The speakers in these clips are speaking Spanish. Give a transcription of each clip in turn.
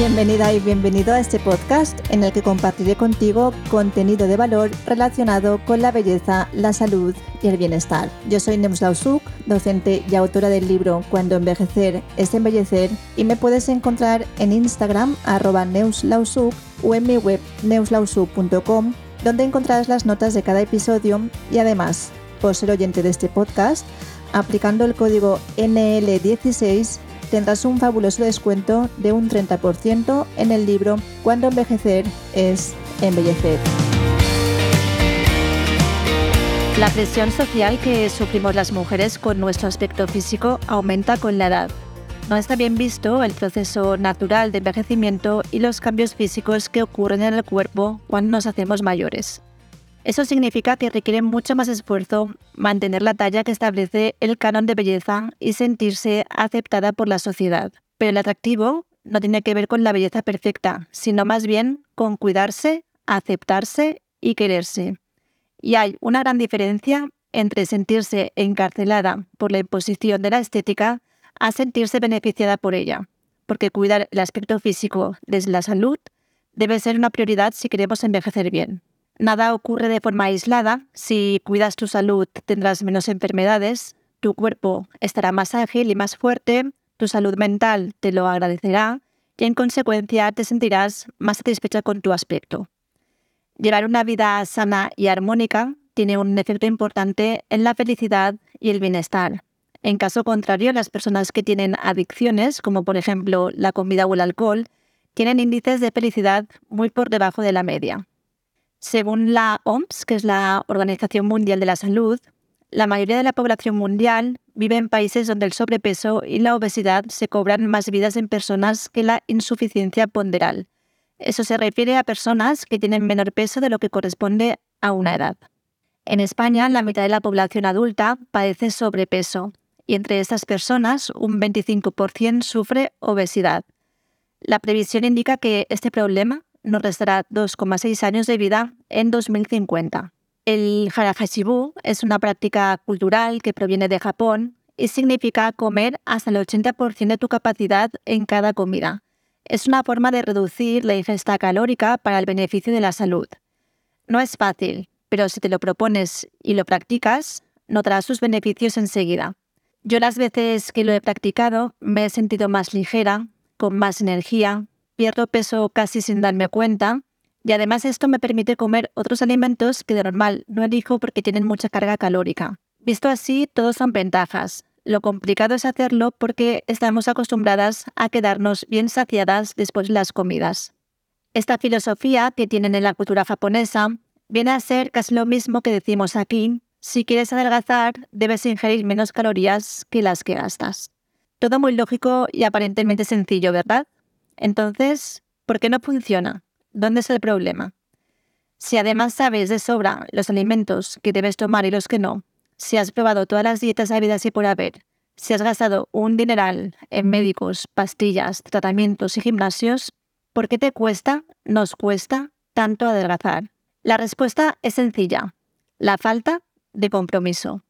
Bienvenida y bienvenido a este podcast en el que compartiré contigo contenido de valor relacionado con la belleza, la salud y el bienestar. Yo soy Neus Lausuk, docente y autora del libro Cuando envejecer es embellecer y me puedes encontrar en Instagram arroba neuslausuk o en mi web neuslausuk.com donde encontrarás las notas de cada episodio y además, por ser oyente de este podcast, aplicando el código NL16 tendrás un fabuloso descuento de un 30% en el libro Cuando envejecer es embellecer. La presión social que sufrimos las mujeres con nuestro aspecto físico aumenta con la edad. No está bien visto el proceso natural de envejecimiento y los cambios físicos que ocurren en el cuerpo cuando nos hacemos mayores. Eso significa que requiere mucho más esfuerzo mantener la talla que establece el canon de belleza y sentirse aceptada por la sociedad. Pero el atractivo no tiene que ver con la belleza perfecta, sino más bien con cuidarse, aceptarse y quererse. Y hay una gran diferencia entre sentirse encarcelada por la imposición de la estética a sentirse beneficiada por ella, porque cuidar el aspecto físico desde la salud debe ser una prioridad si queremos envejecer bien. Nada ocurre de forma aislada. Si cuidas tu salud tendrás menos enfermedades, tu cuerpo estará más ágil y más fuerte, tu salud mental te lo agradecerá y en consecuencia te sentirás más satisfecha con tu aspecto. Llevar una vida sana y armónica tiene un efecto importante en la felicidad y el bienestar. En caso contrario, las personas que tienen adicciones, como por ejemplo la comida o el alcohol, tienen índices de felicidad muy por debajo de la media. Según la OMS, que es la Organización Mundial de la Salud, la mayoría de la población mundial vive en países donde el sobrepeso y la obesidad se cobran más vidas en personas que la insuficiencia ponderal. Eso se refiere a personas que tienen menor peso de lo que corresponde a una edad. En España, la mitad de la población adulta padece sobrepeso y entre estas personas un 25% sufre obesidad. La previsión indica que este problema nos restará 2,6 años de vida en 2050. El harahashibu es una práctica cultural que proviene de Japón y significa comer hasta el 80% de tu capacidad en cada comida. Es una forma de reducir la ingesta calórica para el beneficio de la salud. No es fácil, pero si te lo propones y lo practicas, notarás sus beneficios enseguida. Yo las veces que lo he practicado me he sentido más ligera, con más energía, pierdo peso casi sin darme cuenta y además esto me permite comer otros alimentos que de normal no elijo porque tienen mucha carga calórica. Visto así, todos son ventajas. Lo complicado es hacerlo porque estamos acostumbradas a quedarnos bien saciadas después de las comidas. Esta filosofía que tienen en la cultura japonesa viene a ser casi lo mismo que decimos aquí. Si quieres adelgazar, debes ingerir menos calorías que las que gastas. Todo muy lógico y aparentemente sencillo, ¿verdad? Entonces, ¿por qué no funciona? ¿Dónde es el problema? Si además sabes de sobra los alimentos que debes tomar y los que no, si has probado todas las dietas habidas y por haber, si has gastado un dineral en médicos, pastillas, tratamientos y gimnasios, ¿por qué te cuesta, nos cuesta, tanto adelgazar? La respuesta es sencilla. La falta de compromiso.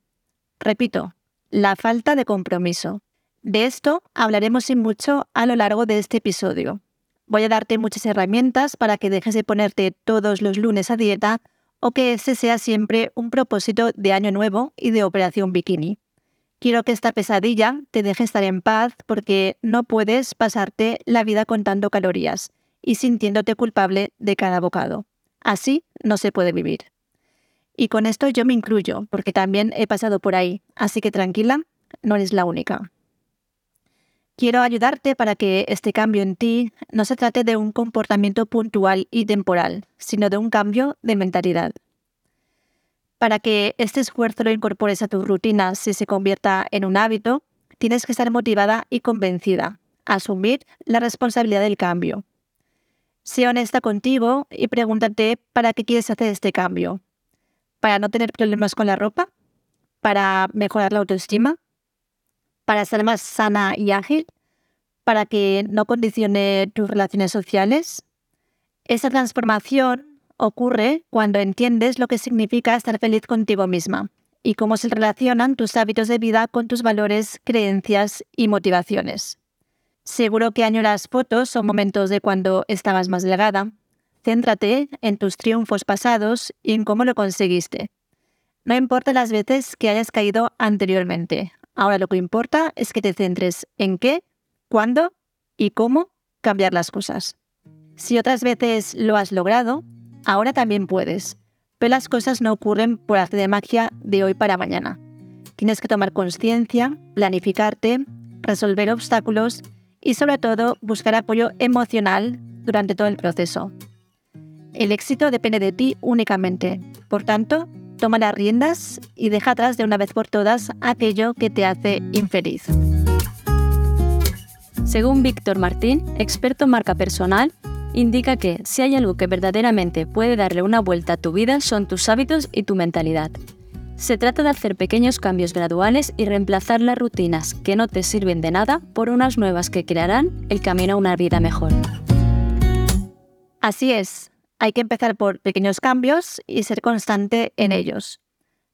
Repito, la falta de compromiso. De esto hablaremos sin mucho a lo largo de este episodio. Voy a darte muchas herramientas para que dejes de ponerte todos los lunes a dieta o que ese sea siempre un propósito de año nuevo y de operación bikini. Quiero que esta pesadilla te deje estar en paz porque no puedes pasarte la vida contando calorías y sintiéndote culpable de cada bocado. Así no se puede vivir. Y con esto yo me incluyo, porque también he pasado por ahí, así que tranquila, no eres la única. Quiero ayudarte para que este cambio en ti no se trate de un comportamiento puntual y temporal, sino de un cambio de mentalidad. Para que este esfuerzo lo incorpores a tu rutina si se convierta en un hábito, tienes que estar motivada y convencida, asumir la responsabilidad del cambio. Sé honesta contigo y pregúntate para qué quieres hacer este cambio. ¿Para no tener problemas con la ropa? ¿Para mejorar la autoestima? Para ser más sana y ágil, para que no condicione tus relaciones sociales. Esa transformación ocurre cuando entiendes lo que significa estar feliz contigo misma y cómo se relacionan tus hábitos de vida con tus valores, creencias y motivaciones. Seguro que añoras fotos o momentos de cuando estabas más delgada. Céntrate en tus triunfos pasados y en cómo lo conseguiste. No importa las veces que hayas caído anteriormente. Ahora lo que importa es que te centres en qué, cuándo y cómo cambiar las cosas. Si otras veces lo has logrado, ahora también puedes. Pero las cosas no ocurren por arte de magia de hoy para mañana. Tienes que tomar conciencia, planificarte, resolver obstáculos y sobre todo buscar apoyo emocional durante todo el proceso. El éxito depende de ti únicamente. Por tanto, toma las riendas y deja atrás de una vez por todas aquello que te hace infeliz. Según Víctor Martín, experto en marca personal, indica que si hay algo que verdaderamente puede darle una vuelta a tu vida son tus hábitos y tu mentalidad. Se trata de hacer pequeños cambios graduales y reemplazar las rutinas que no te sirven de nada por unas nuevas que crearán el camino a una vida mejor. Así es, hay que empezar por pequeños cambios y ser constante en ellos.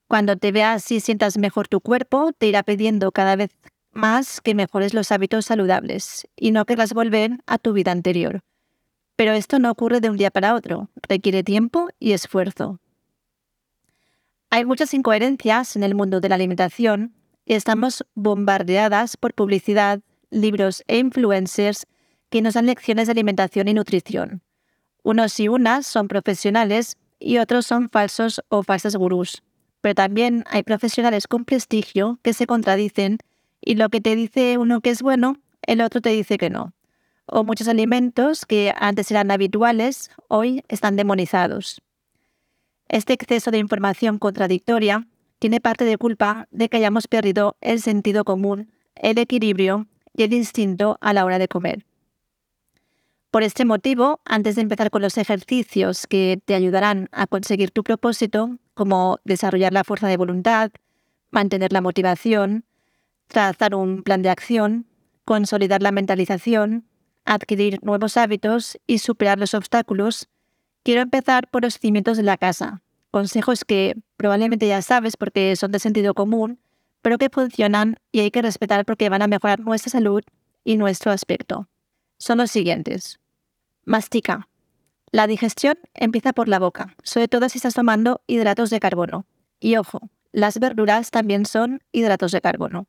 Cuando te veas y sientas mejor tu cuerpo, te irá pidiendo cada vez más que mejores los hábitos saludables y no querrás volver a tu vida anterior. Pero esto no ocurre de un día para otro, requiere tiempo y esfuerzo. Hay muchas incoherencias en el mundo de la alimentación y estamos bombardeadas por publicidad, libros e influencers que nos dan lecciones de alimentación y nutrición. Unos y unas son profesionales y otros son falsos o falsas gurús. Pero también hay profesionales con prestigio que se contradicen y lo que te dice uno que es bueno, el otro te dice que no. O muchos alimentos que antes eran habituales, hoy están demonizados. Este exceso de información contradictoria tiene parte de culpa de que hayamos perdido el sentido común, el equilibrio y el instinto a la hora de comer. Por este motivo, antes de empezar con los ejercicios que te ayudarán a conseguir tu propósito, como desarrollar la fuerza de voluntad, mantener la motivación, trazar un plan de acción, consolidar la mentalización, adquirir nuevos hábitos y superar los obstáculos, quiero empezar por los cimientos de la casa. Consejos que probablemente ya sabes porque son de sentido común, pero que funcionan y hay que respetar porque van a mejorar nuestra salud y nuestro aspecto. Son los siguientes. Mastica. La digestión empieza por la boca, sobre todo si estás tomando hidratos de carbono. Y ojo, las verduras también son hidratos de carbono.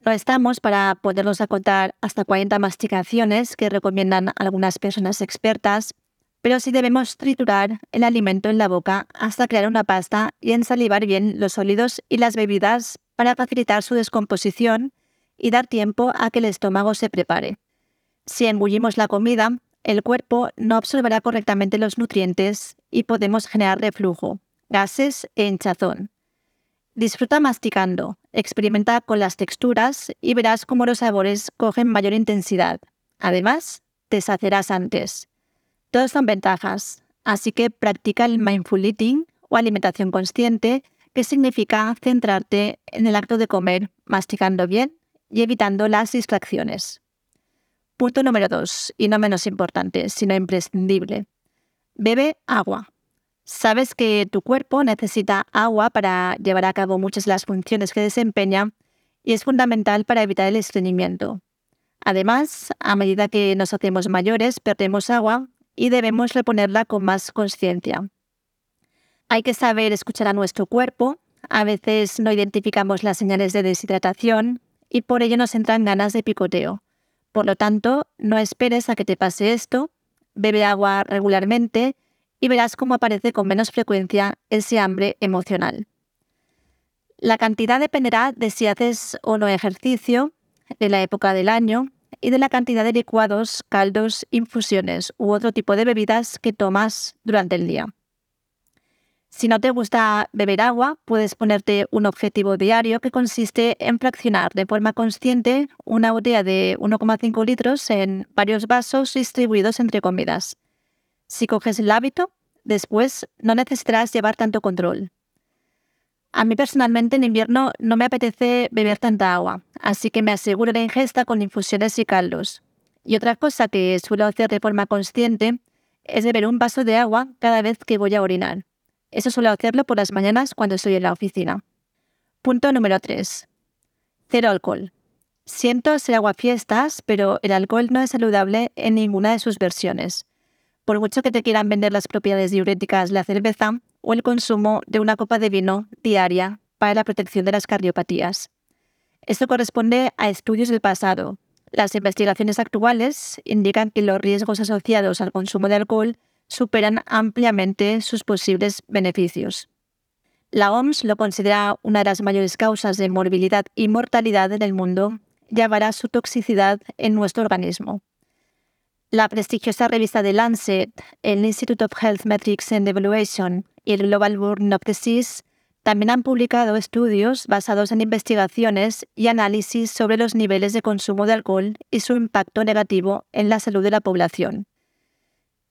No estamos para podernos acotar hasta 40 masticaciones que recomiendan algunas personas expertas, pero sí debemos triturar el alimento en la boca hasta crear una pasta y ensalivar bien los sólidos y las bebidas para facilitar su descomposición y dar tiempo a que el estómago se prepare. Si engullimos la comida, el cuerpo no absorberá correctamente los nutrientes y podemos generar reflujo, gases e hinchazón. Disfruta masticando, experimenta con las texturas y verás cómo los sabores cogen mayor intensidad. Además, te sacerás antes. Todos son ventajas, así que practica el mindful eating o alimentación consciente, que significa centrarte en el acto de comer, masticando bien y evitando las distracciones. Punto número 2, y no menos importante, sino imprescindible. Bebe agua. Sabes que tu cuerpo necesita agua para llevar a cabo muchas de las funciones que desempeña y es fundamental para evitar el estreñimiento. Además, a medida que nos hacemos mayores, perdemos agua y debemos reponerla con más conciencia. Hay que saber escuchar a nuestro cuerpo. A veces no identificamos las señales de deshidratación y por ello nos entran ganas de picoteo. Por lo tanto, no esperes a que te pase esto, bebe agua regularmente y verás cómo aparece con menos frecuencia ese hambre emocional. La cantidad dependerá de si haces o no ejercicio, de la época del año y de la cantidad de licuados, caldos, infusiones u otro tipo de bebidas que tomas durante el día. Si no te gusta beber agua, puedes ponerte un objetivo diario que consiste en fraccionar de forma consciente una botella de 1,5 litros en varios vasos distribuidos entre comidas. Si coges el hábito, después no necesitarás llevar tanto control. A mí personalmente en invierno no me apetece beber tanta agua, así que me aseguro la ingesta con infusiones y caldos. Y otra cosa que suelo hacer de forma consciente es beber un vaso de agua cada vez que voy a orinar. Eso suelo hacerlo por las mañanas cuando estoy en la oficina. Punto número 3. Cero alcohol. Siento ser aguafiestas, pero el alcohol no es saludable en ninguna de sus versiones. Por mucho que te quieran vender las propiedades diuréticas de la cerveza o el consumo de una copa de vino diaria para la protección de las cardiopatías. Esto corresponde a estudios del pasado. Las investigaciones actuales indican que los riesgos asociados al consumo de alcohol superan ampliamente sus posibles beneficios. La OMS lo considera una de las mayores causas de morbilidad y mortalidad en el mundo y avala su toxicidad en nuestro organismo. La prestigiosa revista de Lancet, el Institute of Health Metrics and Evaluation y el Global Burden of Disease también han publicado estudios basados en investigaciones y análisis sobre los niveles de consumo de alcohol y su impacto negativo en la salud de la población.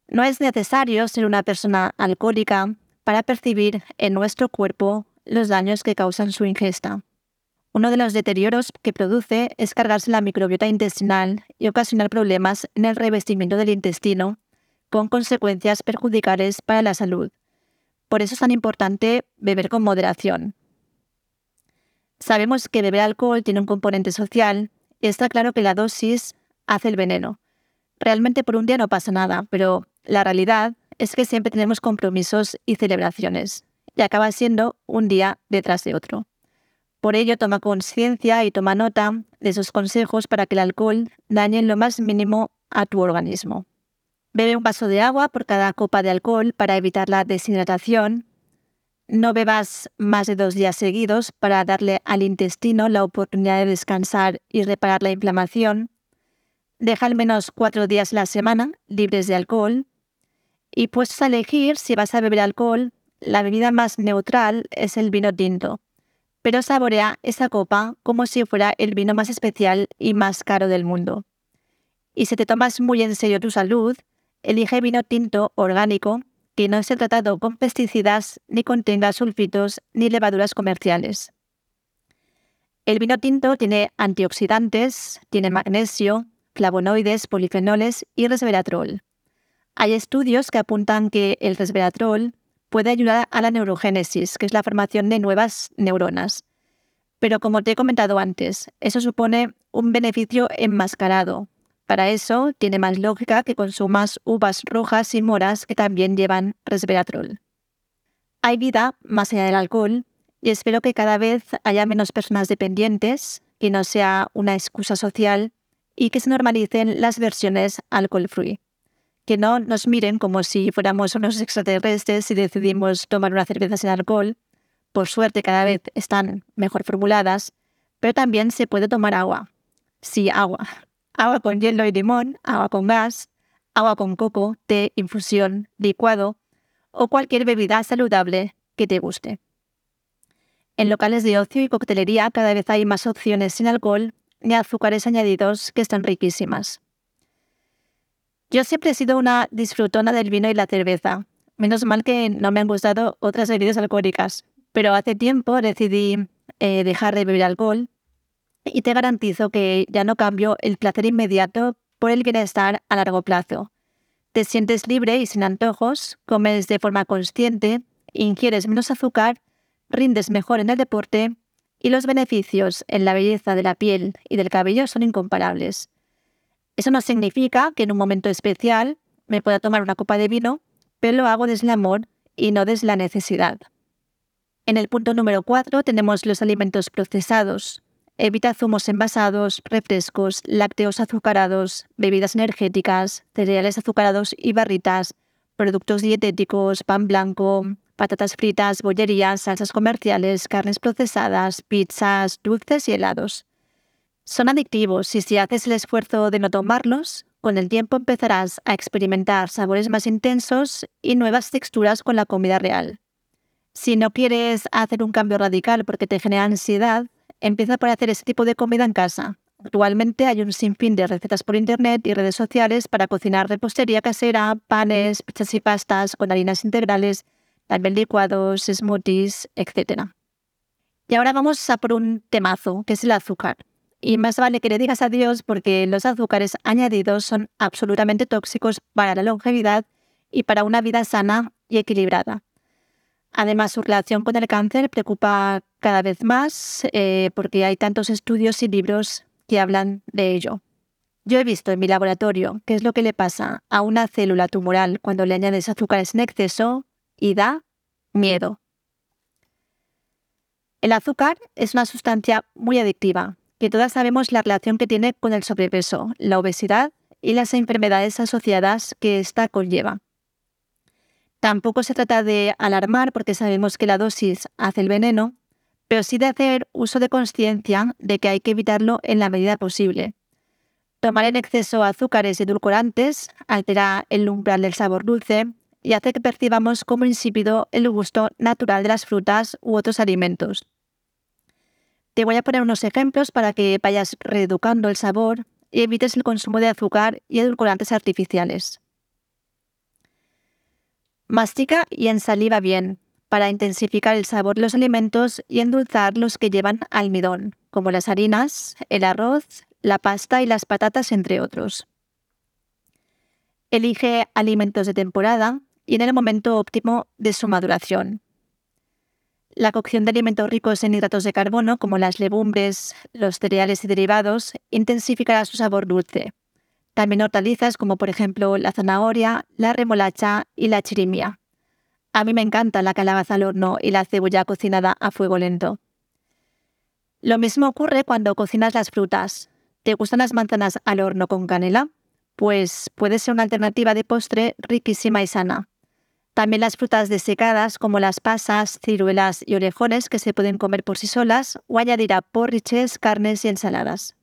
No es necesario ser una persona alcohólica para percibir en nuestro cuerpo los daños que causan su ingesta. Uno de los deterioros que produce es cargarse la microbiota intestinal y ocasionar problemas en el revestimiento del intestino, con consecuencias perjudiciales para la salud. Por eso es tan importante beber con moderación. Sabemos que beber alcohol tiene un componente social y está claro que la dosis hace el veneno. Realmente por un día no pasa nada, pero la realidad es que siempre tenemos compromisos y celebraciones, y acaba siendo un día detrás de otro. Por ello, toma conciencia y toma nota de esos consejos para que el alcohol dañe en lo más mínimo a tu organismo. Bebe un vaso de agua por cada copa de alcohol para evitar la deshidratación. No bebas más de dos días seguidos para darle al intestino la oportunidad de descansar y reparar la inflamación. Deja al menos cuatro días la semana libres de alcohol. Y puedes elegir si vas a beber alcohol, la bebida más neutral es el vino tinto. Pero saborea esa copa como si fuera el vino más especial y más caro del mundo. Y si te tomas muy en serio tu salud, elige vino tinto orgánico que no esté tratado con pesticidas ni contenga sulfitos ni levaduras comerciales. El vino tinto tiene antioxidantes, tiene magnesio, flavonoides, polifenoles y resveratrol. Hay estudios que apuntan que el resveratrol puede ayudar a la neurogénesis, que es la formación de nuevas neuronas. Pero como te he comentado antes, eso supone un beneficio enmascarado, para eso, tiene más lógica que consumas uvas rojas y moras que también llevan resveratrol. Hay vida más allá del alcohol y espero que cada vez haya menos personas dependientes, que no sea una excusa social y que se normalicen las versiones alcohol-free. Que no nos miren como si fuéramos unos extraterrestres si decidimos tomar una cerveza sin alcohol. Por suerte cada vez están mejor formuladas, pero también se puede tomar agua. Sí, agua, agua con hielo y limón, agua con gas, agua con coco, té, infusión, licuado o cualquier bebida saludable que te guste. En locales de ocio y coctelería cada vez hay más opciones sin alcohol y azúcares añadidos que están riquísimas. Yo siempre he sido una disfrutona del vino y la cerveza. Menos mal que no me han gustado otras bebidas alcohólicas, pero hace tiempo decidí eh, dejar de beber alcohol y te garantizo que ya no cambio el placer inmediato por el bienestar a largo plazo. Te sientes libre y sin antojos, comes de forma consciente, ingieres menos azúcar, rindes mejor en el deporte y los beneficios en la belleza de la piel y del cabello son incomparables. Eso no significa que en un momento especial me pueda tomar una copa de vino, pero lo hago desde el amor y no desde la necesidad. En el punto número 4 tenemos los alimentos procesados, Evita zumos envasados, refrescos, lácteos azucarados, bebidas energéticas, cereales azucarados y barritas, productos dietéticos, pan blanco, patatas fritas, bollerías, salsas comerciales, carnes procesadas, pizzas, dulces y helados. Son adictivos y si haces el esfuerzo de no tomarlos, con el tiempo empezarás a experimentar sabores más intensos y nuevas texturas con la comida real. Si no quieres hacer un cambio radical porque te genera ansiedad, empieza por hacer ese tipo de comida en casa. Actualmente hay un sinfín de recetas por internet y redes sociales para cocinar repostería casera, panes, pizzas y pastas con harinas integrales, también licuados, smoothies, etc. Y ahora vamos a por un temazo, que es el azúcar. Y más vale que le digas adiós porque los azúcares añadidos son absolutamente tóxicos para la longevidad y para una vida sana y equilibrada. Además, su relación con el cáncer preocupa cada vez más eh, porque hay tantos estudios y libros que hablan de ello. Yo he visto en mi laboratorio qué es lo que le pasa a una célula tumoral cuando le añades azúcares en exceso y da miedo. El azúcar es una sustancia muy adictiva, que todas sabemos la relación que tiene con el sobrepeso, la obesidad y las enfermedades asociadas que ésta conlleva. Tampoco se trata de alarmar porque sabemos que la dosis hace el veneno, pero sí de hacer uso de conciencia de que hay que evitarlo en la medida posible. Tomar en exceso azúcares y edulcorantes altera el umbral del sabor dulce y hace que percibamos como insípido el gusto natural de las frutas u otros alimentos. Te voy a poner unos ejemplos para que vayas reeducando el sabor y evites el consumo de azúcar y edulcorantes artificiales. Mastica y ensaliva bien para intensificar el sabor de los alimentos y endulzar los que llevan almidón, como las harinas, el arroz, la pasta y las patatas, entre otros. Elige alimentos de temporada y en el momento óptimo de su maduración. La cocción de alimentos ricos en hidratos de carbono, como las legumbres, los cereales y derivados, intensificará su sabor dulce. También hortalizas como por ejemplo la zanahoria, la remolacha y la chirimia. A mí me encanta la calabaza al horno y la cebolla cocinada a fuego lento. Lo mismo ocurre cuando cocinas las frutas. ¿Te gustan las manzanas al horno con canela? Pues puede ser una alternativa de postre riquísima y sana. También las frutas desecadas como las pasas, ciruelas y orejones que se pueden comer por sí solas o añadir a porriches, carnes y ensaladas.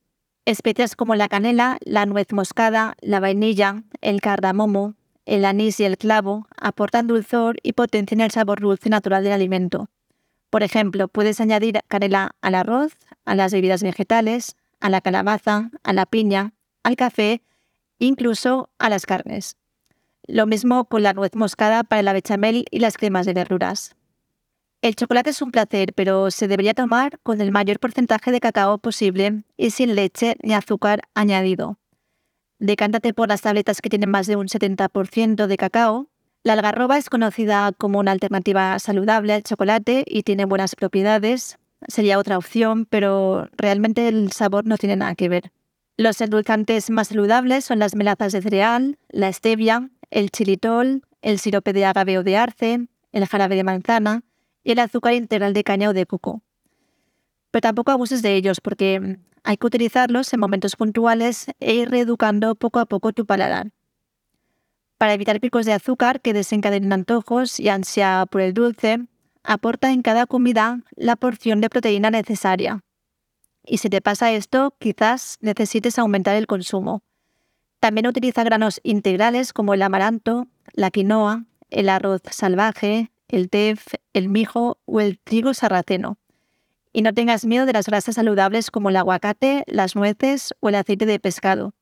Especias como la canela, la nuez moscada, la vainilla, el cardamomo, el anís y el clavo aportan dulzor y potencian el sabor dulce natural del alimento. Por ejemplo, puedes añadir canela al arroz, a las bebidas vegetales, a la calabaza, a la piña, al café, incluso a las carnes. Lo mismo con la nuez moscada para la bechamel y las cremas de verduras. El chocolate es un placer, pero se debería tomar con el mayor porcentaje de cacao posible y sin leche ni azúcar añadido. Decántate por las tabletas que tienen más de un 70% de cacao. La algarroba es conocida como una alternativa saludable al chocolate y tiene buenas propiedades. Sería otra opción, pero realmente el sabor no tiene nada que ver. Los endulzantes más saludables son las melazas de cereal, la stevia, el chilitol, el sirope de agave o de arce, el jarabe de manzana y el azúcar integral de caña o de coco. Pero tampoco abuses de ellos porque hay que utilizarlos en momentos puntuales e ir reeducando poco a poco tu paladar. Para evitar picos de azúcar que desencadenen antojos y ansia por el dulce, aporta en cada comida la porción de proteína necesaria. Y si te pasa esto, quizás necesites aumentar el consumo. También utiliza granos integrales como el amaranto, la quinoa, el arroz salvaje, el tef, el mijo o el trigo sarraceno. Y no tengas miedo de las grasas saludables como el aguacate, las nueces o el aceite de pescado.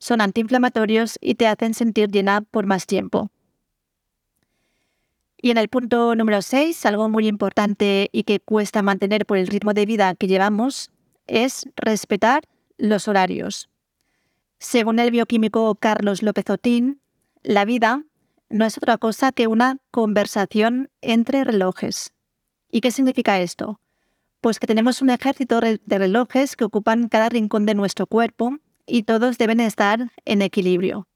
Son antiinflamatorios y te hacen sentir llena por más tiempo. Y en el punto número 6, algo muy importante y que cuesta mantener por el ritmo de vida que llevamos, es respetar los horarios. Según el bioquímico Carlos López Otín, la vida no es otra cosa que una conversación entre relojes. ¿Y qué significa esto? Pues que tenemos un ejército de relojes que ocupan cada rincón de nuestro cuerpo y todos deben estar en equilibrio.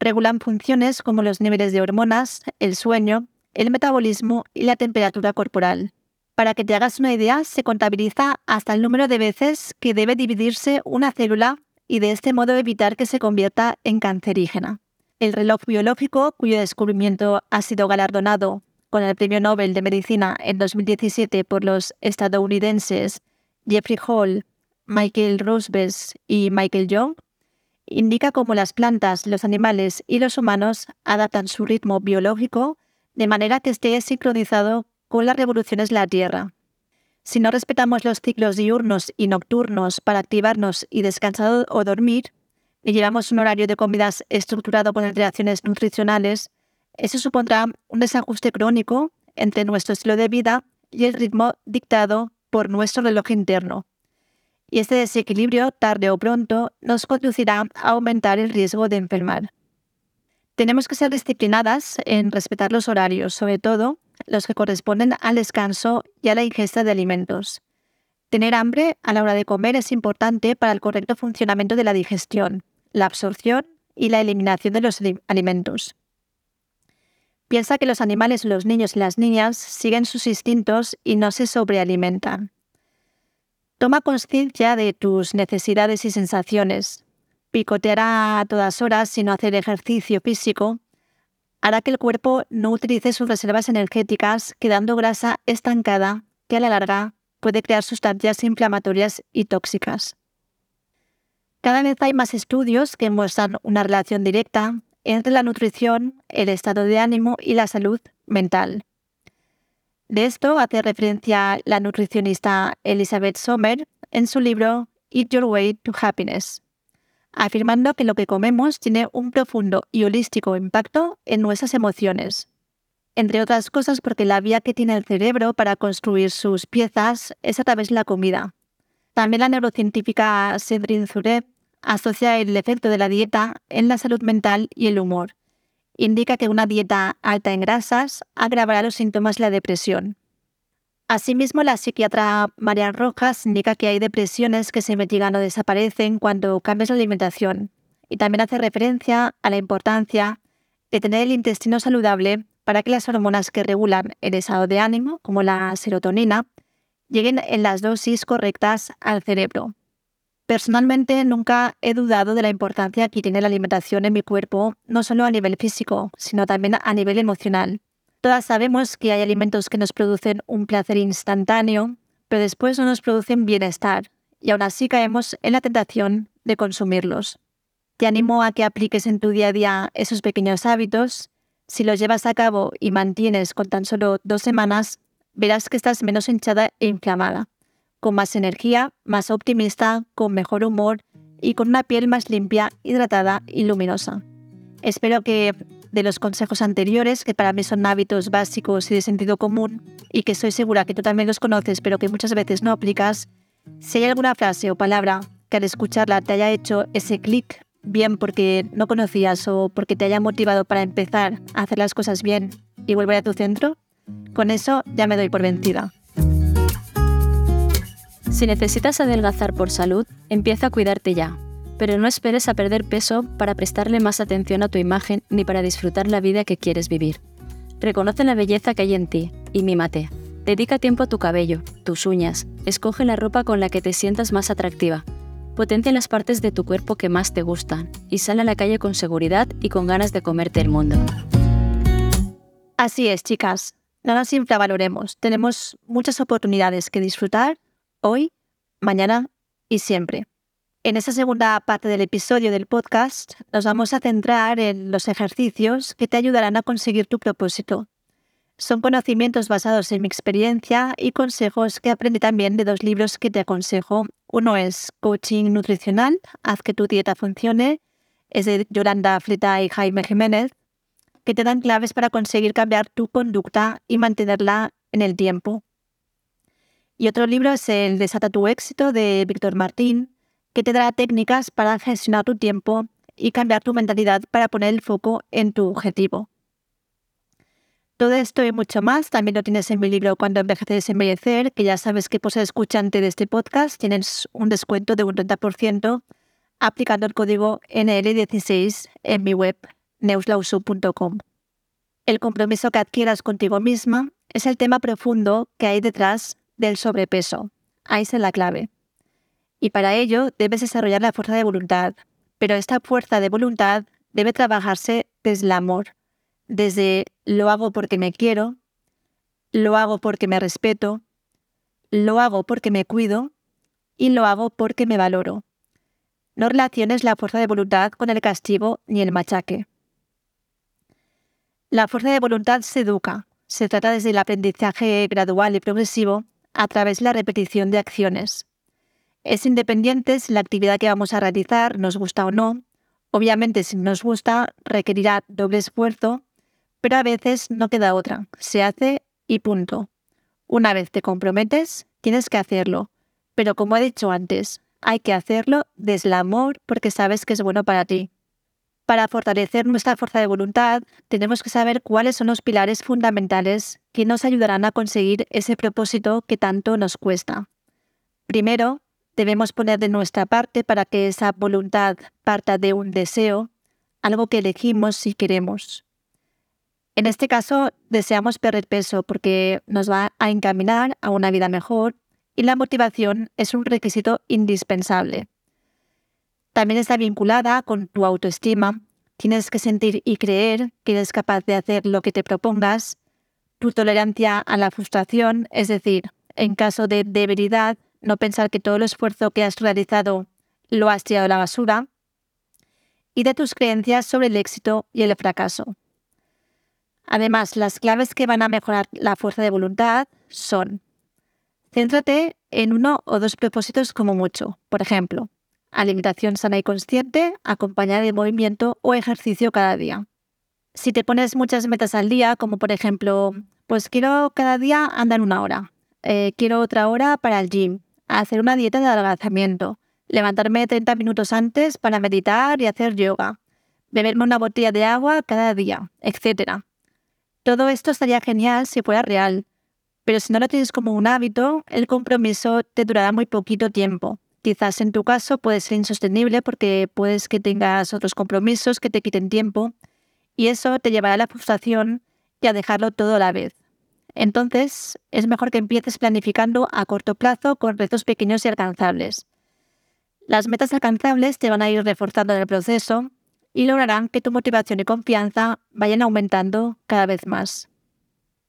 Regulan funciones como los niveles de hormonas, el sueño, el metabolismo y la temperatura corporal. Para que te hagas una idea, se contabiliza hasta el número de veces que debe dividirse una célula y de este modo evitar que se convierta en cancerígena. El reloj biológico, cuyo descubrimiento ha sido galardonado con el Premio Nobel de Medicina en 2017 por los estadounidenses Jeffrey Hall, Michael Rosebes y Michael Young, indica cómo las plantas, los animales y los humanos adaptan su ritmo biológico de manera que esté sincronizado con las revoluciones de la Tierra. Si no respetamos los ciclos diurnos y nocturnos para activarnos y descansar o dormir, y llevamos un horario de comidas estructurado con alteraciones nutricionales, eso supondrá un desajuste crónico entre nuestro estilo de vida y el ritmo dictado por nuestro reloj interno. Y este desequilibrio, tarde o pronto, nos conducirá a aumentar el riesgo de enfermar. Tenemos que ser disciplinadas en respetar los horarios, sobre todo los que corresponden al descanso y a la ingesta de alimentos. Tener hambre a la hora de comer es importante para el correcto funcionamiento de la digestión, la absorción y la eliminación de los alimentos. Piensa que los animales, los niños y las niñas siguen sus instintos y no se sobrealimentan. Toma conciencia de tus necesidades y sensaciones. Picotear a todas horas sin hacer ejercicio físico hará que el cuerpo no utilice sus reservas energéticas, quedando grasa estancada que a la larga puede crear sustancias inflamatorias y tóxicas. Cada vez hay más estudios que muestran una relación directa entre la nutrición, el estado de ánimo y la salud mental. De esto hace referencia la nutricionista Elizabeth Sommer en su libro Eat Your Way to Happiness, afirmando que lo que comemos tiene un profundo y holístico impacto en nuestras emociones. Entre otras cosas porque la vía que tiene el cerebro para construir sus piezas es a través de la comida. También la neurocientífica Cedrin Zureb asocia el efecto de la dieta en la salud mental y el humor. Indica que una dieta alta en grasas agravará los síntomas de la depresión. Asimismo, la psiquiatra María Rojas indica que hay depresiones que se mitigan o desaparecen cuando cambias la alimentación, y también hace referencia a la importancia de tener el intestino saludable para que las hormonas que regulan el estado de ánimo, como la serotonina, lleguen en las dosis correctas al cerebro. Personalmente nunca he dudado de la importancia que tiene la alimentación en mi cuerpo, no solo a nivel físico, sino también a nivel emocional. Todas sabemos que hay alimentos que nos producen un placer instantáneo, pero después no nos producen bienestar, y aún así caemos en la tentación de consumirlos. Te animo a que apliques en tu día a día esos pequeños hábitos. Si los llevas a cabo y mantienes con tan solo dos semanas, verás que estás menos hinchada e inflamada con más energía, más optimista, con mejor humor y con una piel más limpia, hidratada y luminosa. Espero que de los consejos anteriores, que para mí son hábitos básicos y de sentido común, y que estoy segura que tú también los conoces, pero que muchas veces no aplicas, si hay alguna frase o palabra que al escucharla te haya hecho ese clic, bien porque no conocías o porque te haya motivado para empezar a hacer las cosas bien y volver a tu centro, con eso ya me doy por vencida. Si necesitas adelgazar por salud, empieza a cuidarte ya, pero no esperes a perder peso para prestarle más atención a tu imagen ni para disfrutar la vida que quieres vivir. Reconoce la belleza que hay en ti y mímate. Dedica tiempo a tu cabello, tus uñas, escoge la ropa con la que te sientas más atractiva. Potencia las partes de tu cuerpo que más te gustan y sal a la calle con seguridad y con ganas de comerte el mundo. Así es, chicas. No nos infravaloremos. Tenemos muchas oportunidades que disfrutar hoy, mañana y siempre. En esta segunda parte del episodio del podcast nos vamos a centrar en los ejercicios que te ayudarán a conseguir tu propósito. Son conocimientos basados en mi experiencia y consejos que aprendí también de dos libros que te aconsejo. Uno es Coaching Nutricional, Haz que tu dieta funcione, es de Yolanda Fleta y Jaime Jiménez, que te dan claves para conseguir cambiar tu conducta y mantenerla en el tiempo. Y otro libro es el Desata tu éxito de Víctor Martín, que te dará técnicas para gestionar tu tiempo y cambiar tu mentalidad para poner el foco en tu objetivo. Todo esto y mucho más también lo tienes en mi libro Cuando envejeces embellecer, que ya sabes que por ser escuchante de este podcast tienes un descuento de un 30% aplicando el código NL16 en mi web neuslausu.com. El compromiso que adquieras contigo misma es el tema profundo que hay detrás del sobrepeso. Ahí es la clave. Y para ello debes desarrollar la fuerza de voluntad. Pero esta fuerza de voluntad debe trabajarse desde el amor, desde lo hago porque me quiero, lo hago porque me respeto, lo hago porque me cuido y lo hago porque me valoro. No relaciones la fuerza de voluntad con el castigo ni el machaque. La fuerza de voluntad se educa. Se trata desde el aprendizaje gradual y progresivo a través de la repetición de acciones. Es independiente si la actividad que vamos a realizar nos gusta o no. Obviamente si nos gusta requerirá doble esfuerzo, pero a veces no queda otra. Se hace y punto. Una vez te comprometes, tienes que hacerlo. Pero como he dicho antes, hay que hacerlo desde el amor porque sabes que es bueno para ti. Para fortalecer nuestra fuerza de voluntad, tenemos que saber cuáles son los pilares fundamentales que nos ayudarán a conseguir ese propósito que tanto nos cuesta. Primero, debemos poner de nuestra parte para que esa voluntad parta de un deseo, algo que elegimos si queremos. En este caso, deseamos perder peso porque nos va a encaminar a una vida mejor y la motivación es un requisito indispensable. También está vinculada con tu autoestima. Tienes que sentir y creer que eres capaz de hacer lo que te propongas. Tu tolerancia a la frustración, es decir, en caso de debilidad, no pensar que todo el esfuerzo que has realizado lo has tirado a la basura. Y de tus creencias sobre el éxito y el fracaso. Además, las claves que van a mejorar la fuerza de voluntad son Céntrate en uno o dos propósitos como mucho. Por ejemplo, alimentación sana y consciente, acompañada de movimiento o ejercicio cada día. Si te pones muchas metas al día, como por ejemplo, pues quiero cada día andar una hora, eh, quiero otra hora para el gym, hacer una dieta de adelgazamiento, levantarme 30 minutos antes para meditar y hacer yoga, beberme una botella de agua cada día, etc. Todo esto estaría genial si fuera real, pero si no lo tienes como un hábito, el compromiso te durará muy poquito tiempo. Quizás en tu caso puede ser insostenible porque puedes que tengas otros compromisos que te quiten tiempo y eso te llevará a la frustración y a dejarlo todo a la vez. Entonces, es mejor que empieces planificando a corto plazo con retos pequeños y alcanzables. Las metas alcanzables te van a ir reforzando en el proceso y lograrán que tu motivación y confianza vayan aumentando cada vez más.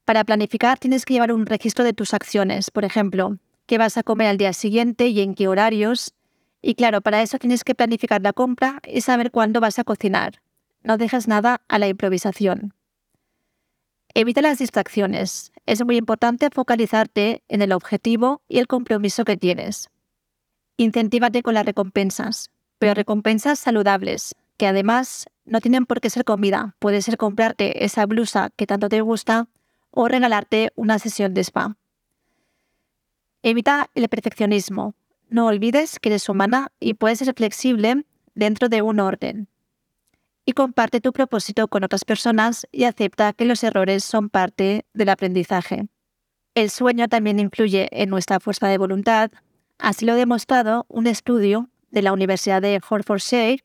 Para planificar tienes que llevar un registro de tus acciones, por ejemplo, qué vas a comer al día siguiente y en qué horarios. Y claro, para eso tienes que planificar la compra y saber cuándo vas a cocinar. No dejas nada a la improvisación. Evita las distracciones. Es muy importante focalizarte en el objetivo y el compromiso que tienes. Incentívate con las recompensas, pero recompensas saludables, que además no tienen por qué ser comida. Puede ser comprarte esa blusa que tanto te gusta o regalarte una sesión de spa. Evita el perfeccionismo. No olvides que eres humana y puedes ser flexible dentro de un orden. Y comparte tu propósito con otras personas y acepta que los errores son parte del aprendizaje. El sueño también influye en nuestra fuerza de voluntad. Así lo ha demostrado un estudio de la Universidad de Hertfordshire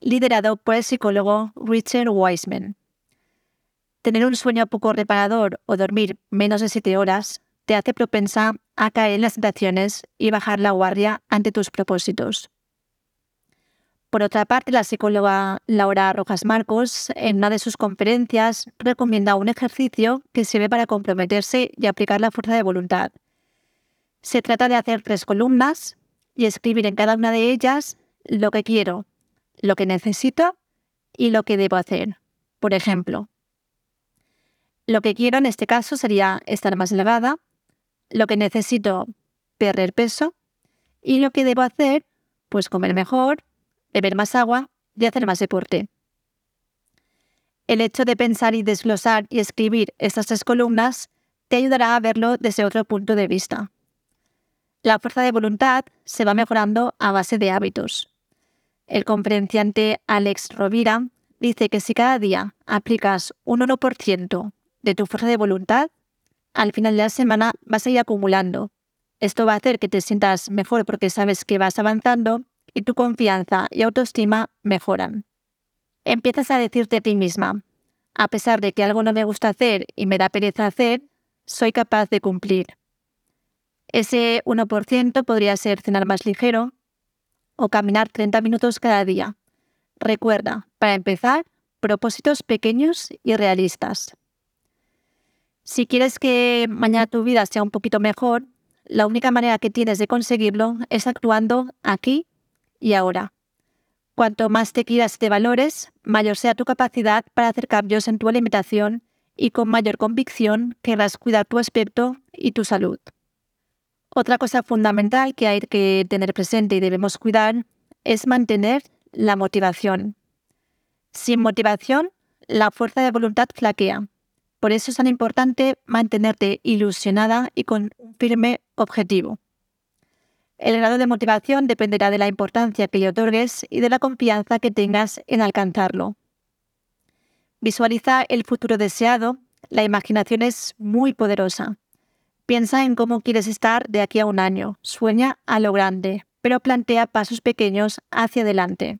liderado por el psicólogo Richard Wiseman. Tener un sueño poco reparador o dormir menos de 7 horas te hace propensa a caer en las tentaciones y bajar la guardia ante tus propósitos. Por otra parte, la psicóloga Laura Rojas Marcos, en una de sus conferencias, recomienda un ejercicio que sirve para comprometerse y aplicar la fuerza de voluntad. Se trata de hacer tres columnas y escribir en cada una de ellas lo que quiero, lo que necesito y lo que debo hacer. Por ejemplo, lo que quiero en este caso sería estar más elevada, lo que necesito, perder peso, y lo que debo hacer, pues comer mejor, beber más agua y hacer más deporte. El hecho de pensar y desglosar y escribir estas tres columnas te ayudará a verlo desde otro punto de vista. La fuerza de voluntad se va mejorando a base de hábitos. El conferenciante Alex Rovira dice que si cada día aplicas un 1% de tu fuerza de voluntad, al final de la semana vas a ir acumulando. Esto va a hacer que te sientas mejor porque sabes que vas avanzando y tu confianza y autoestima mejoran. Empiezas a decirte a ti misma, a pesar de que algo no me gusta hacer y me da pereza hacer, soy capaz de cumplir. Ese 1% podría ser cenar más ligero o caminar 30 minutos cada día. Recuerda, para empezar, propósitos pequeños y realistas. Si quieres que mañana tu vida sea un poquito mejor, la única manera que tienes de conseguirlo es actuando aquí y ahora. Cuanto más te quieras y te valores, mayor sea tu capacidad para hacer cambios en tu alimentación y con mayor convicción querrás cuidar tu aspecto y tu salud. Otra cosa fundamental que hay que tener presente y debemos cuidar es mantener la motivación. Sin motivación, la fuerza de voluntad flaquea por eso es tan importante mantenerte ilusionada y con un firme objetivo. El grado de motivación dependerá de la importancia que le otorgues y de la confianza que tengas en alcanzarlo. Visualiza el futuro deseado. La imaginación es muy poderosa, Piensa en cómo quieres estar de aquí a un año. Sueña a lo grande, pero plantea pasos pequeños hacia adelante.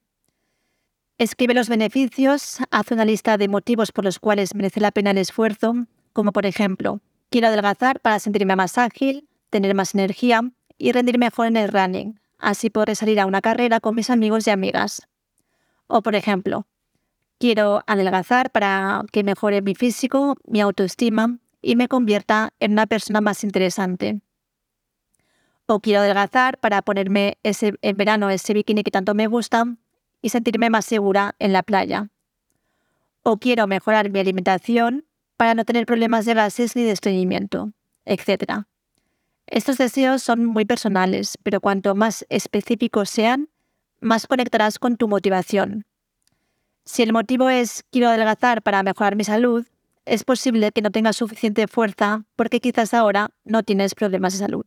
Escribe los beneficios, haz una lista de motivos por los cuales merece la pena el esfuerzo, como por ejemplo, quiero adelgazar para sentirme más ágil, tener más energía y rendir mejor en el running. Así podré salir a una carrera con mis amigos y amigas. O por ejemplo, quiero adelgazar para que mejore mi físico, mi autoestima y me convierta en una persona más interesante. O quiero adelgazar para ponerme ese, en verano ese bikini que tanto me gusta y sentirme más segura en la playa. O quiero mejorar mi alimentación para no tener problemas de gases ni de estreñimiento, etc. Estos deseos son muy personales, pero cuanto más específicos sean, más conectarás con tu motivación. Si el motivo es quiero adelgazar para mejorar mi salud, es posible que no tengas suficiente fuerza porque quizás ahora no tienes problemas de salud.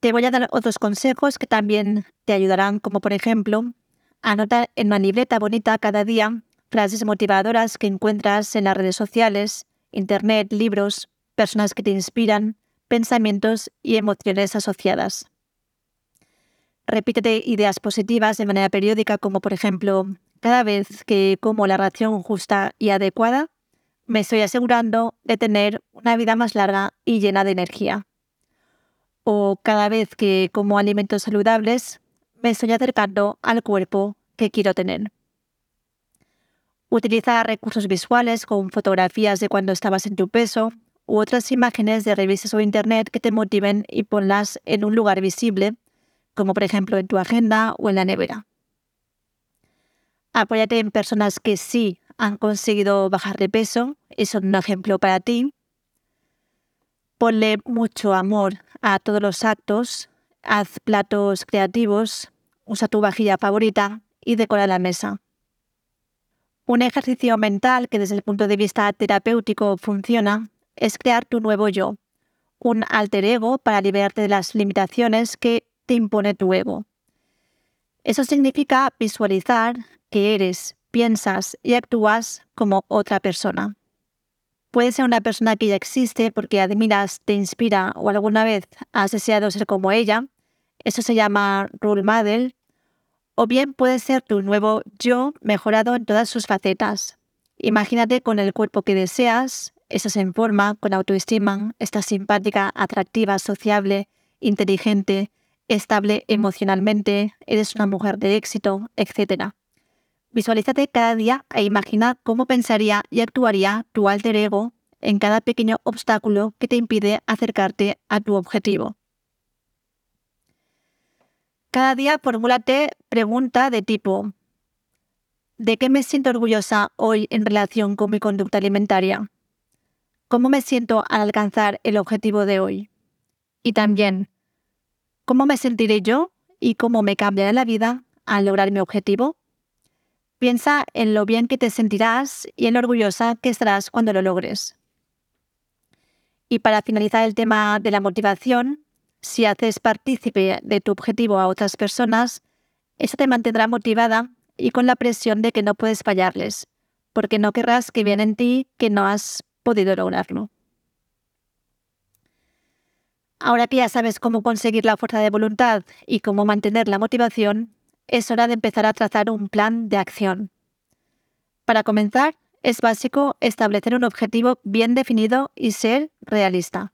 Te voy a dar otros consejos que también te ayudarán, como por ejemplo, anota en una libreta bonita cada día frases motivadoras que encuentras en las redes sociales, internet, libros, personas que te inspiran, pensamientos y emociones asociadas. Repítete ideas positivas de manera periódica, como por ejemplo, cada vez que como la ración justa y adecuada, me estoy asegurando de tener una vida más larga y llena de energía. O cada vez que como alimentos saludables, me estoy acercando al cuerpo que quiero tener. Utiliza recursos visuales con fotografías de cuando estabas en tu peso u otras imágenes de revistas o internet que te motiven y ponlas en un lugar visible, como por ejemplo en tu agenda o en la nevera. Apóyate en personas que sí han conseguido bajar de peso y son un ejemplo para ti. Ponle mucho amor a todos los actos, haz platos creativos, usa tu vajilla favorita y decora la mesa. Un ejercicio mental que desde el punto de vista terapéutico funciona es crear tu nuevo yo, un alter ego para liberarte de las limitaciones que te impone tu ego. Eso significa visualizar que eres, piensas y actúas como otra persona. Puede ser una persona que ya existe porque admiras, te inspira o alguna vez has deseado ser como ella. Eso se llama role model. O bien puede ser tu nuevo yo mejorado en todas sus facetas. Imagínate con el cuerpo que deseas, estás en forma, con autoestima, estás simpática, atractiva, sociable, inteligente, estable emocionalmente, eres una mujer de éxito, etc. Visualízate cada día e imagina cómo pensaría y actuaría tu alter ego en cada pequeño obstáculo que te impide acercarte a tu objetivo. Cada día formúlate pregunta de tipo ¿De qué me siento orgullosa hoy en relación con mi conducta alimentaria? ¿Cómo me siento al alcanzar el objetivo de hoy? Y también, ¿cómo me sentiré yo y cómo me cambiará la vida al lograr mi objetivo? Piensa en lo bien que te sentirás y en lo orgullosa que estarás cuando lo logres. Y para finalizar el tema de la motivación, si haces partícipe de tu objetivo a otras personas, eso te mantendrá motivada y con la presión de que no puedes fallarles, porque no querrás que vean en ti que no has podido lograrlo. Ahora que ya sabes cómo conseguir la fuerza de voluntad y cómo mantener la motivación, es hora de empezar a trazar un plan de acción. Para comenzar, es básico establecer un objetivo bien definido y ser realista.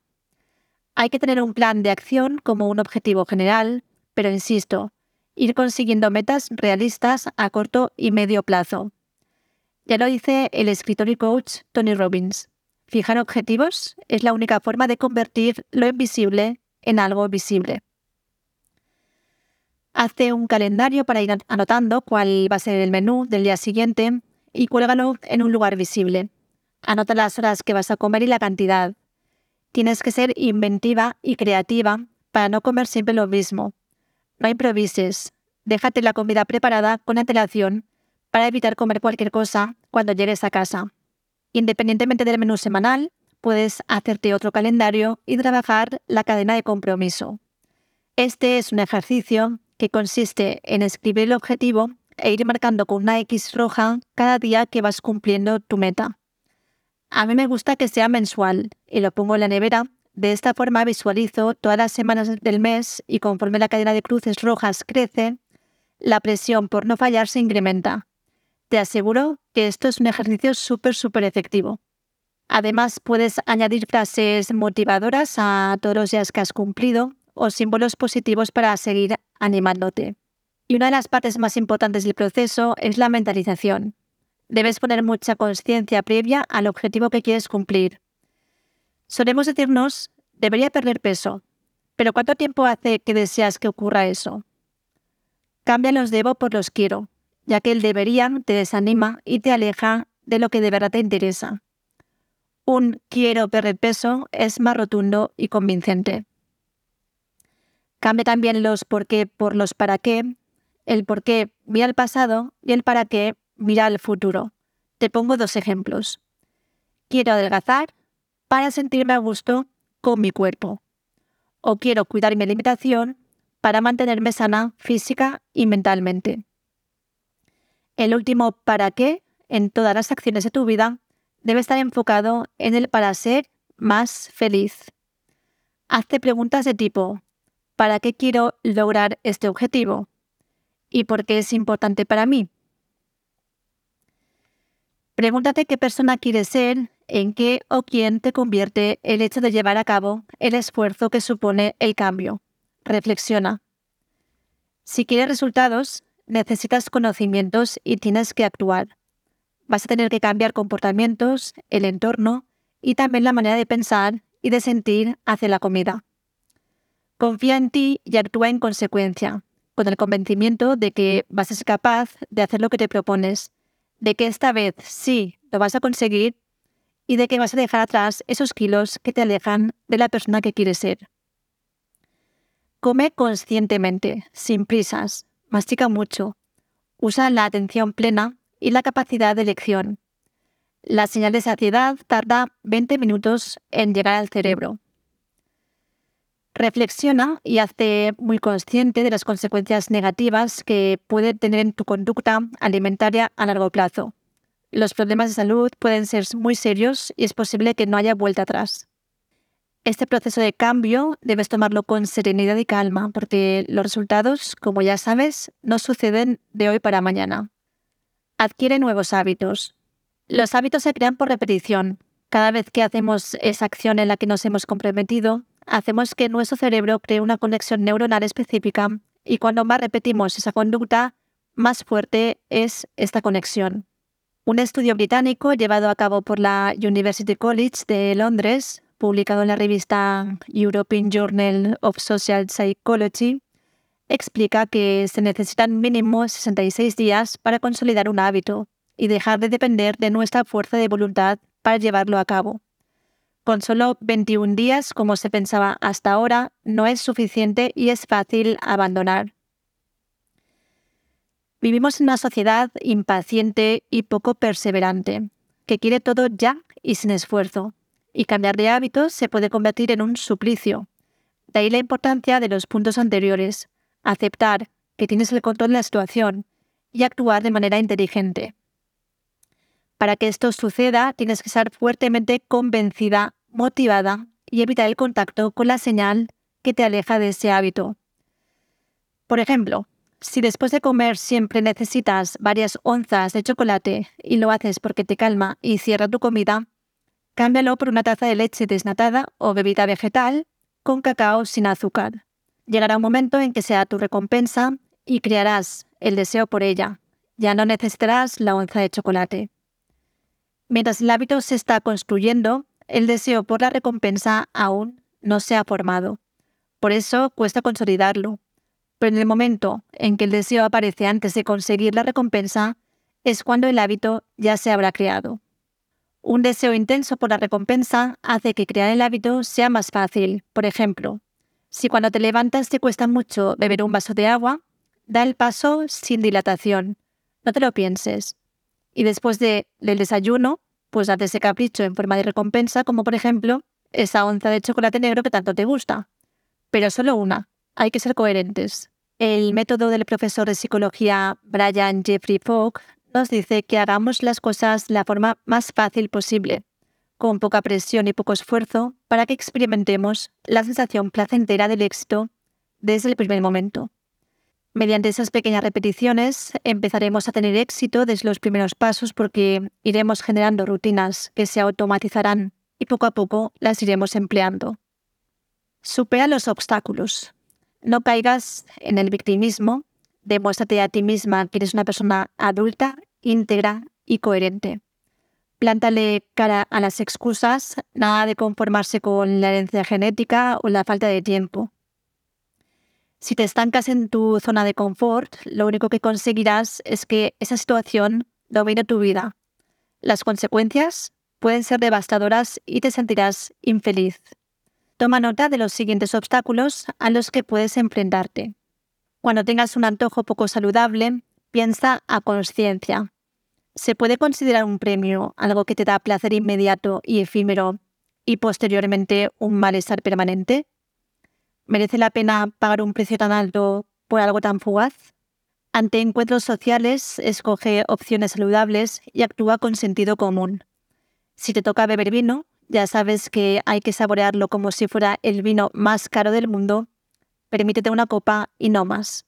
Hay que tener un plan de acción como un objetivo general, pero insisto, ir consiguiendo metas realistas a corto y medio plazo. Ya lo dice el escritor y coach Tony Robbins. Fijar objetivos es la única forma de convertir lo invisible en algo visible. Hazte un calendario para ir anotando cuál va a ser el menú del día siguiente y cuélgalo en un lugar visible. Anota las horas que vas a comer y la cantidad. Tienes que ser inventiva y creativa para no comer siempre lo mismo. No improvises. Déjate la comida preparada con antelación para evitar comer cualquier cosa cuando llegues a casa. Independientemente del menú semanal, puedes hacerte otro calendario y trabajar la cadena de compromiso. Este es un ejercicio que consiste en escribir el objetivo e ir marcando con una X roja cada día que vas cumpliendo tu meta. A mí me gusta que sea mensual y lo pongo en la nevera De esta forma visualizo todas las semanas del mes y conforme la cadena de cruces rojas crece, la presión por no fallar se incrementa. Te aseguro que esto es un ejercicio súper, súper efectivo. Además, puedes añadir frases motivadoras a todos los días que has cumplido o símbolos positivos para seguir animándote. Y una de las partes más importantes del proceso es la mentalización. Debes poner mucha conciencia previa al objetivo que quieres cumplir. Solemos decirnos, debería perder peso, pero ¿cuánto tiempo hace que deseas que ocurra eso? Cambia los debo por los quiero, ya que el deberían te desanima y te aleja de lo que de verdad te interesa. Un quiero perder peso es más rotundo y convincente. Cambia también los por qué por los para qué. El por qué mira al pasado y el para qué mira al futuro. Te pongo dos ejemplos. Quiero adelgazar para sentirme a gusto con mi cuerpo. O quiero cuidar mi alimentación para mantenerme sana física y mentalmente. El último para qué en todas las acciones de tu vida debe estar enfocado en el para ser más feliz. Hazte preguntas de tipo, ¿para qué quiero lograr este objetivo? ¿Y por qué es importante para mí? Pregúntate qué persona quieres ser, en qué o quién te convierte el hecho de llevar a cabo el esfuerzo que supone el cambio. Reflexiona. Si quieres resultados, necesitas conocimientos y tienes que actuar. Vas a tener que cambiar comportamientos, el entorno y también la manera de pensar y de sentir hacia la comida. Confía en ti y actúa en consecuencia, con el convencimiento de que vas a ser capaz de hacer lo que te propones, de que esta vez sí lo vas a conseguir y de que vas a dejar atrás esos kilos que te alejan de la persona que quieres ser. Come conscientemente, sin prisas, mastica mucho, usa la atención plena y la capacidad de elección. La señal de saciedad tarda 20 minutos en llegar al cerebro. Reflexiona y hazte muy consciente de las consecuencias negativas que puede tener en tu conducta alimentaria a largo plazo. Los problemas de salud pueden ser muy serios y es posible que no haya vuelta atrás. Este proceso de cambio debes tomarlo con serenidad y calma porque los resultados, como ya sabes, no suceden de hoy para mañana. Adquiere nuevos hábitos. Los hábitos se crean por repetición. Cada vez que hacemos esa acción en la que nos hemos comprometido, hacemos que nuestro cerebro cree una conexión neuronal específica y cuando más repetimos esa conducta, más fuerte es esta conexión. Un estudio británico llevado a cabo por la University College de Londres, publicado en la revista European Journal of Social Psychology, explica que se necesitan mínimo 66 días para consolidar un hábito y dejar de depender de nuestra fuerza de voluntad para llevarlo a cabo. Con solo 21 días, como se pensaba hasta ahora, no es suficiente y es fácil abandonar. Vivimos en una sociedad impaciente y poco perseverante, que quiere todo ya y sin esfuerzo, y cambiar de hábitos se puede convertir en un suplicio. De ahí la importancia de los puntos anteriores, aceptar que tienes el control de la situación y actuar de manera inteligente. Para que esto suceda, tienes que estar fuertemente convencida motivada y evitar el contacto con la señal que te aleja de ese hábito. Por ejemplo, si después de comer siempre necesitas varias onzas de chocolate y lo haces porque te calma y cierra tu comida, cámbialo por una taza de leche desnatada o bebida vegetal con cacao sin azúcar. Llegará un momento en que sea tu recompensa y crearás el deseo por ella. Ya no necesitarás la onza de chocolate. Mientras el hábito se está construyendo, el deseo por la recompensa aún no se ha formado. Por eso cuesta consolidarlo. Pero en el momento en que el deseo aparece antes de conseguir la recompensa, es cuando el hábito ya se habrá creado. Un deseo intenso por la recompensa hace que crear el hábito sea más fácil. Por ejemplo, si cuando te levantas te cuesta mucho beber un vaso de agua, da el paso sin dilatación. No te lo pienses. Y después del desayuno, pues haz ese capricho en forma de recompensa, como por ejemplo esa onza de chocolate negro que tanto te gusta. Pero solo una. Hay que ser coherentes. El método del profesor de psicología Brian Jeffrey Fogg nos dice que hagamos las cosas de la forma más fácil posible, con poca presión y poco esfuerzo, para que experimentemos la sensación placentera del éxito desde el primer momento. Mediante esas pequeñas repeticiones empezaremos a tener éxito desde los primeros pasos porque iremos generando rutinas que se automatizarán y poco a poco las iremos empleando. Supera los obstáculos. No caigas en el victimismo. Demuéstrate a ti misma que eres una persona adulta, íntegra y coherente. Plántale cara a las excusas, nada de conformarse con la herencia genética o la falta de tiempo. Si te estancas en tu zona de confort, lo único que conseguirás es que esa situación domine tu vida. Las consecuencias pueden ser devastadoras y te sentirás infeliz. Toma nota de los siguientes obstáculos a los que puedes enfrentarte. Cuando tengas un antojo poco saludable, piensa a conciencia. ¿Se puede considerar un premio algo que te da placer inmediato y efímero y posteriormente un malestar permanente? ¿Merece la pena pagar un precio tan alto por algo tan fugaz? Ante encuentros sociales, escoge opciones saludables y actúa con sentido común. Si te toca beber vino, ya sabes que hay que saborearlo como si fuera el vino más caro del mundo, permítete una copa y no más.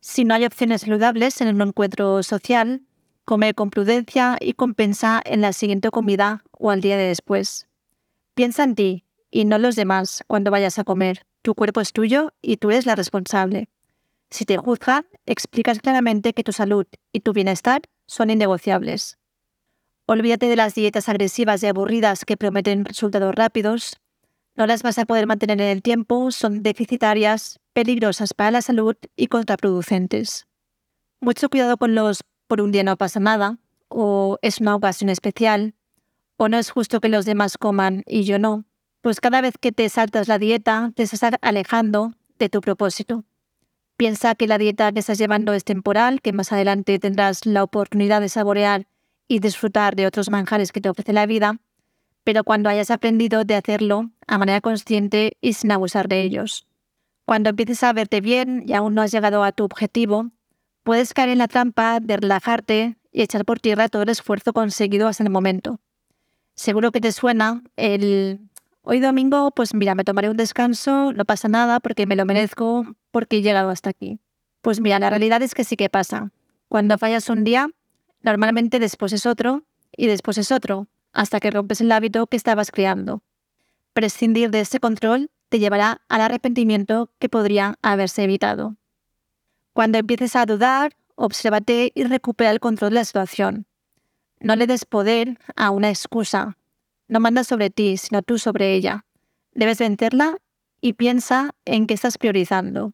Si no hay opciones saludables en un encuentro social, come con prudencia y compensa en la siguiente comida o al día de después. Piensa en ti y no en los demás cuando vayas a comer. Tu cuerpo es tuyo y tú eres la responsable. Si te juzgan, explicas claramente que tu salud y tu bienestar son innegociables. Olvídate de las dietas agresivas y aburridas que prometen resultados rápidos. No las vas a poder mantener en el tiempo, son deficitarias, peligrosas para la salud y contraproducentes. Mucho cuidado con los por un día no pasa nada, o es una ocasión especial, o no es justo que los demás coman y yo no. Pues cada vez que te saltas la dieta, te estás alejando de tu propósito. Piensa que la dieta que estás llevando es temporal, que más adelante tendrás la oportunidad de saborear y disfrutar de otros manjares que te ofrece la vida, pero cuando hayas aprendido de hacerlo a manera consciente y sin abusar de ellos. Cuando empieces a verte bien y aún no has llegado a tu objetivo, puedes caer en la trampa de relajarte y echar por tierra todo el esfuerzo conseguido hasta el momento. Seguro que te suena el hoy domingo, pues mira, me tomaré un descanso, no pasa nada porque me lo merezco, porque he llegado hasta aquí. Pues mira, la realidad es que sí que pasa. Cuando fallas un día, Normalmente después es otro y después es otro, hasta que rompes el hábito que estabas creando. Prescindir de ese control te llevará al arrepentimiento que podría haberse evitado. Cuando empieces a dudar, obsérvate y recupera el control de la situación. No le des poder a una excusa. No manda sobre ti, sino tú sobre ella. Debes vencerla y piensa en qué estás priorizando.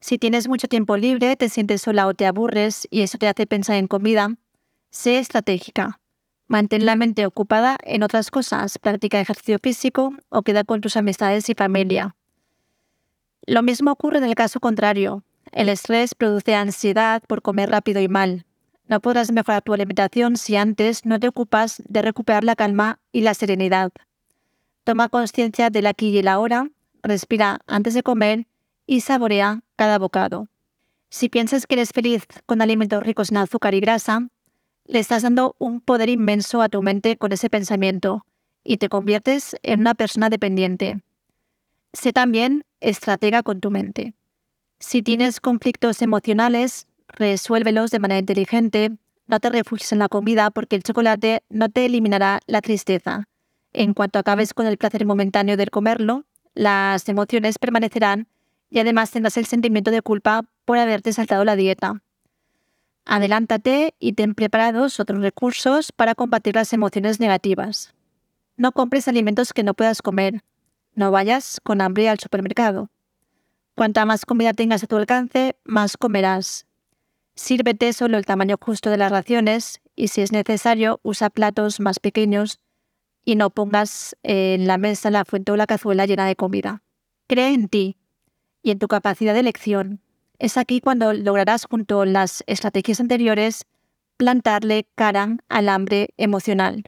Si tienes mucho tiempo libre, te sientes sola o te aburres y eso te hace pensar en comida, sé estratégica. Mantén la mente ocupada en otras cosas, practica ejercicio físico o queda con tus amistades y familia. Lo mismo ocurre en el caso contrario. El estrés produce ansiedad por comer rápido y mal. No podrás mejorar tu alimentación si antes no te ocupas de recuperar la calma y la serenidad. Toma conciencia del aquí y el ahora, respira antes de comer y saborea cada bocado. Si piensas que eres feliz con alimentos ricos en azúcar y grasa, le estás dando un poder inmenso a tu mente con ese pensamiento y te conviertes en una persona dependiente. Sé también estratega con tu mente. Si tienes conflictos emocionales, resuélvelos de manera inteligente. No te refugies en la comida porque el chocolate no te eliminará la tristeza. En cuanto acabes con el placer momentáneo de comerlo, las emociones permanecerán y además tendrás el sentimiento de culpa por haberte saltado la dieta. Adelántate y ten preparados otros recursos para combatir las emociones negativas. No compres alimentos que no puedas comer. No vayas con hambre al supermercado. Cuanta más comida tengas a tu alcance, más comerás. Sírvete solo el tamaño justo de las raciones y si es necesario usa platos más pequeños y no pongas en la mesa la fuente o la cazuela llena de comida. Cree en ti y en tu capacidad de elección. Es aquí cuando lograrás, junto a las estrategias anteriores, plantarle cara al hambre emocional.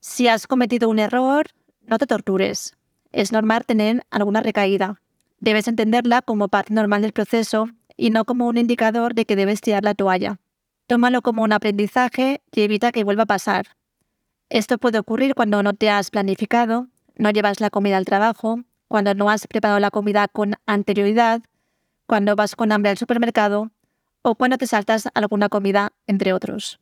Si has cometido un error, no te tortures. Es normal tener alguna recaída. Debes entenderla como parte normal del proceso y no como un indicador de que debes tirar la toalla. Tómalo como un aprendizaje y evita que vuelva a pasar. Esto puede ocurrir cuando no te has planificado, no llevas la comida al trabajo, cuando no has preparado la comida con anterioridad, cuando vas con hambre al supermercado o cuando te saltas alguna comida, entre otros.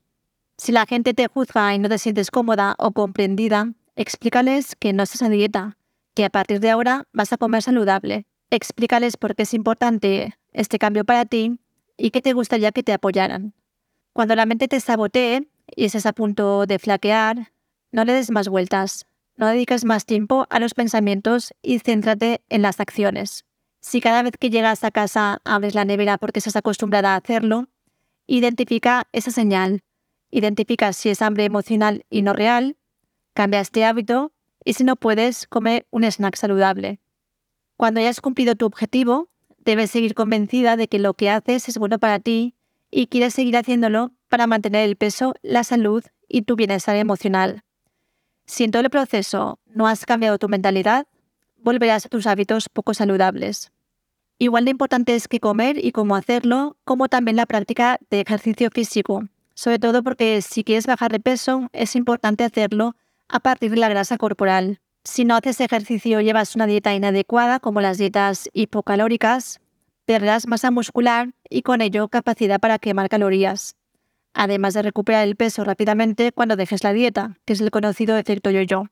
Si la gente te juzga y no te sientes cómoda o comprendida, explícales que no estás a dieta, que a partir de ahora vas a comer saludable. Explícales por qué es importante este cambio para ti y que te gustaría que te apoyaran. Cuando la mente te sabotee y estés a punto de flaquear, no le des más vueltas, no dediques más tiempo a los pensamientos y céntrate en las acciones. Si cada vez que llegas a casa abres la nevera porque estás acostumbrada a hacerlo, identifica esa señal. Identifica si es hambre emocional y no real, cambia este hábito y si no puedes, come un snack saludable. Cuando hayas cumplido tu objetivo, debes seguir convencida de que lo que haces es bueno para ti y quieres seguir haciéndolo para mantener el peso, la salud y tu bienestar emocional. Si en todo el proceso no has cambiado tu mentalidad, volverás a tus hábitos poco saludables. Igual de importante es que comer y cómo hacerlo, como también la práctica de ejercicio físico, sobre todo porque si quieres bajar de peso es importante hacerlo a partir de la grasa corporal. Si no haces ejercicio llevas una dieta inadecuada, como las dietas hipocalóricas, perderás masa muscular y con ello capacidad para quemar calorías, además de recuperar el peso rápidamente cuando dejes la dieta, que es el conocido efecto yo-yo.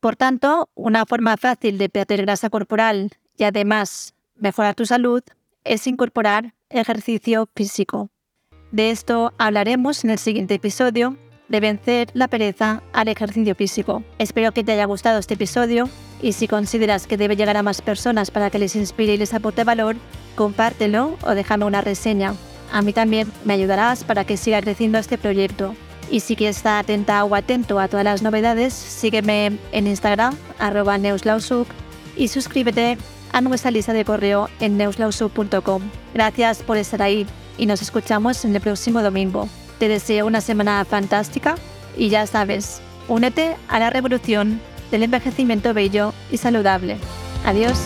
Por tanto, una forma fácil de perder grasa corporal y además mejorar tu salud es incorporar ejercicio físico. De esto hablaremos en el siguiente episodio de vencer la pereza al ejercicio físico. Espero que te haya gustado este episodio y si consideras que debe llegar a más personas para que les inspire y les aporte valor, compártelo o déjame una reseña. A mí también me ayudarás para que siga creciendo este proyecto. Y si quieres estar atenta o atento a todas las novedades, sígueme en Instagram, arroba neuslausuk, y suscríbete a nuestra lista de correo en neuslausuk.com. Gracias por estar ahí y nos escuchamos el próximo domingo. Te deseo una semana fantástica y ya sabes, únete a la revolución del envejecimiento bello y saludable. Adiós.